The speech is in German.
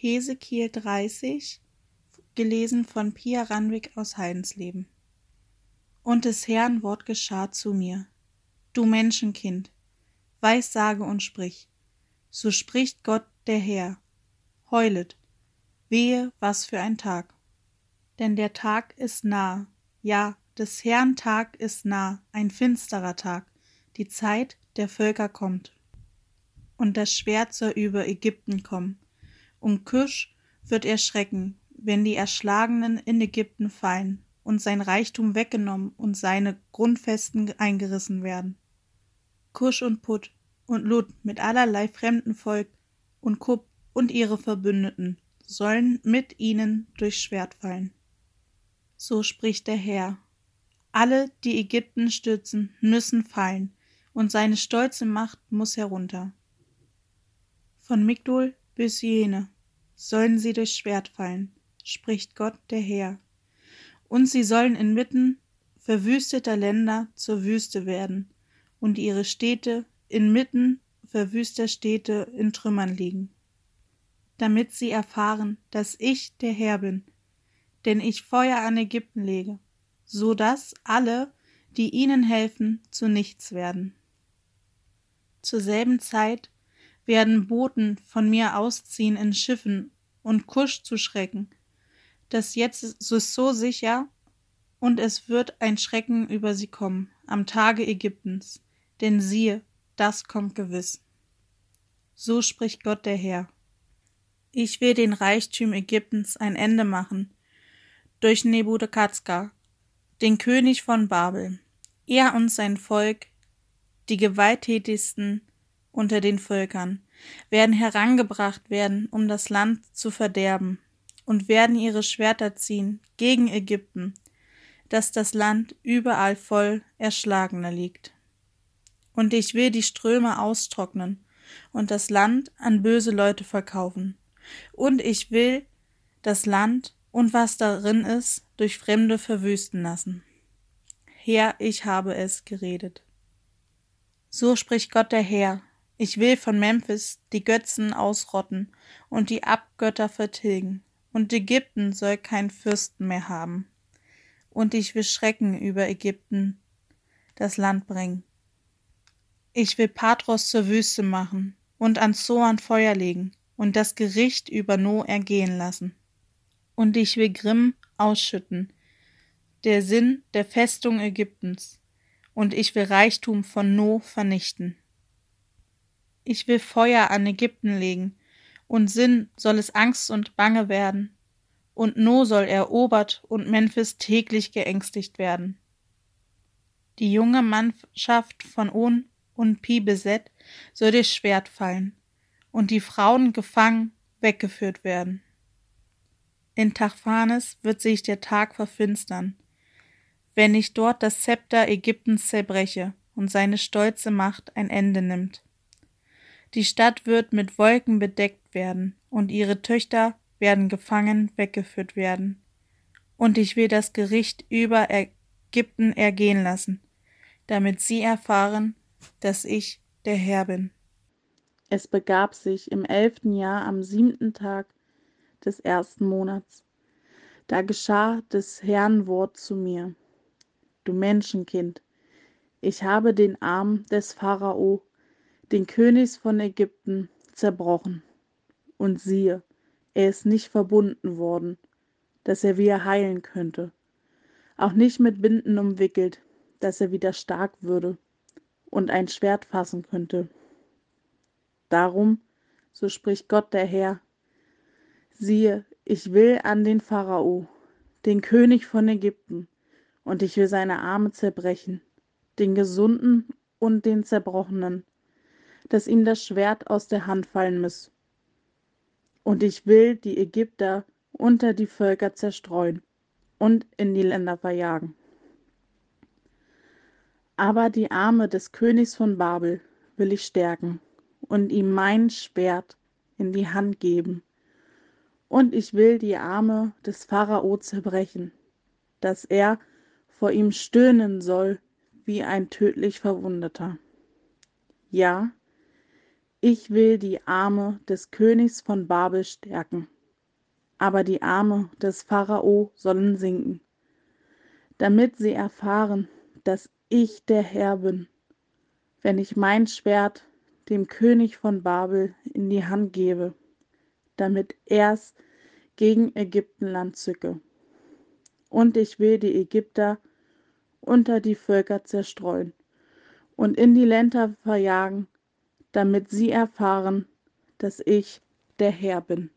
Hesekiel 30, gelesen von Pia Ranwig aus Heidensleben. Und des Herrn Wort geschah zu mir. Du Menschenkind, weissage und sprich. So spricht Gott der Herr. Heulet, wehe, was für ein Tag. Denn der Tag ist nah, ja, des Herrn Tag ist nah, ein finsterer Tag, die Zeit der Völker kommt. Und das Schwert soll über Ägypten kommen, um Kusch wird erschrecken, wenn die Erschlagenen in Ägypten fallen und sein Reichtum weggenommen und seine Grundfesten eingerissen werden. Kusch und Put und Lut mit allerlei fremden Volk und Kup und ihre Verbündeten sollen mit ihnen durchs Schwert fallen. So spricht der Herr. Alle, die Ägypten stürzen, müssen fallen, und seine stolze Macht muss herunter. Von Migdol bis Jene sollen sie durchs Schwert fallen, spricht Gott der Herr. Und sie sollen inmitten verwüsteter Länder zur Wüste werden, und ihre Städte inmitten verwüster Städte in Trümmern liegen. Damit sie erfahren, dass ich der Herr bin, denn ich Feuer an Ägypten lege, so dass alle, die ihnen helfen, zu nichts werden. Zur selben Zeit werden Boten von mir ausziehen in Schiffen und Kusch zu schrecken. Das jetzt ist so sicher, und es wird ein Schrecken über sie kommen, am Tage Ägyptens. Denn siehe, das kommt gewiss. So spricht Gott der Herr. Ich will den Reichtüm Ägyptens ein Ende machen, durch Nebukadnezar, den König von Babel. Er und sein Volk, die gewalttätigsten unter den Völkern, werden herangebracht werden, um das Land zu verderben, und werden ihre Schwerter ziehen gegen Ägypten, dass das Land überall voll Erschlagener liegt. Und ich will die Ströme austrocknen und das Land an böse Leute verkaufen. Und ich will das Land und was darin ist durch Fremde verwüsten lassen. Herr, ich habe es geredet. So spricht Gott der Herr, ich will von Memphis die Götzen ausrotten und die Abgötter vertilgen, und Ägypten soll kein Fürsten mehr haben. Und ich will Schrecken über Ägypten das Land bringen. Ich will Patros zur Wüste machen und an Zoan Feuer legen und das Gericht über No ergehen lassen. Und ich will Grimm ausschütten, der Sinn der Festung Ägyptens, und ich will Reichtum von No vernichten. Ich will Feuer an Ägypten legen, und Sinn soll es Angst und Bange werden, und No soll erobert und Memphis täglich geängstigt werden. Die junge Mannschaft von On und Pi beset soll das Schwert fallen, und die Frauen gefangen weggeführt werden. In Tachphanes wird sich der Tag verfinstern, wenn ich dort das Zepter Ägyptens zerbreche und seine stolze Macht ein Ende nimmt. Die Stadt wird mit Wolken bedeckt werden, und ihre Töchter werden gefangen weggeführt werden. Und ich will das Gericht über Ägypten ergehen lassen, damit sie erfahren, dass ich der Herr bin. Es begab sich im elften Jahr am siebten Tag des ersten Monats. Da geschah des Herrn Wort zu mir. Du Menschenkind, ich habe den Arm des Pharao den Königs von Ägypten, zerbrochen. Und siehe, er ist nicht verbunden worden, dass er wieder heilen könnte, auch nicht mit Binden umwickelt, dass er wieder stark würde und ein Schwert fassen könnte. Darum, so spricht Gott der Herr, siehe, ich will an den Pharao, den König von Ägypten, und ich will seine Arme zerbrechen, den Gesunden und den Zerbrochenen, dass ihm das Schwert aus der Hand fallen muss. Und ich will die Ägypter unter die Völker zerstreuen und in die Länder verjagen. Aber die Arme des Königs von Babel will ich stärken und ihm mein Schwert in die Hand geben. Und ich will die Arme des Pharao zerbrechen, dass er vor ihm stöhnen soll wie ein tödlich Verwundeter. Ja, Ich will die Arme des Königs von Babel stärken, aber die Arme des Pharao sollen sinken, damit sie erfahren, dass ich der Herr bin, wenn ich mein Schwert dem König von Babel in die Hand gebe, damit er's gegen Ägyptenland zücke. Und ich will die Ägypter unter die Völker zerstreuen und in die Länder verjagen, damit sie erfahren, dass ich der Herr bin.